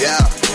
Yeah.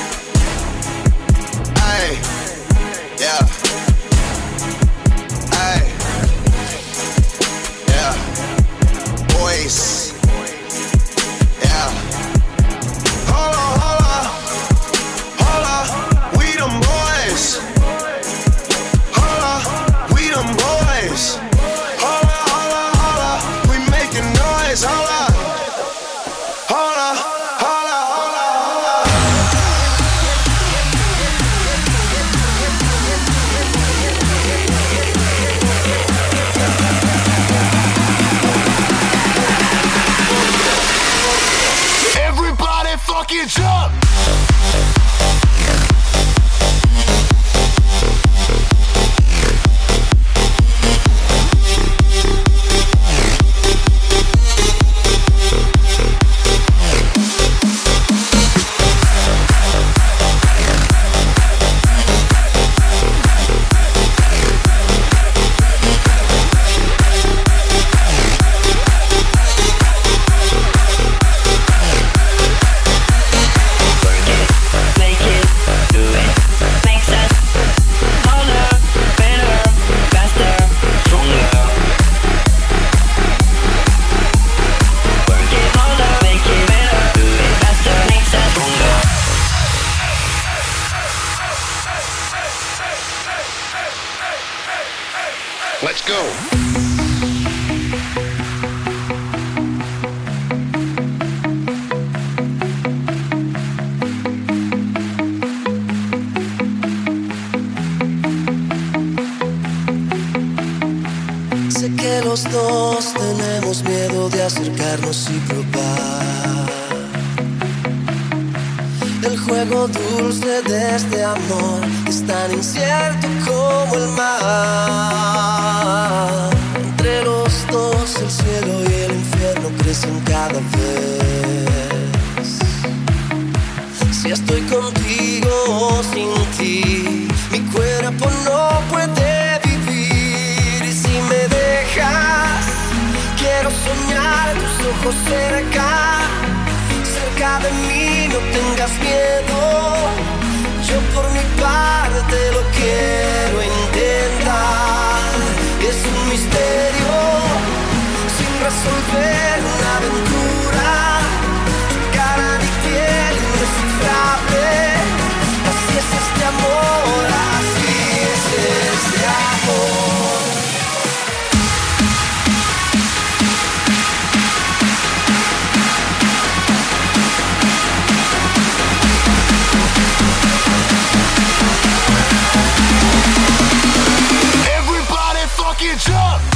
Go. Sé que los dos tenemos miedo de acercarnos y probar. El juego dulce de este amor es tan incierto como el mar. Entre los dos, el cielo y el infierno crecen cada vez. Si estoy contigo o sin ti, mi cuerpo no puede vivir. Y si me dejas, quiero soñar tus ojos cerca de mí, no tengas miedo. Yo por mi parte lo que package up.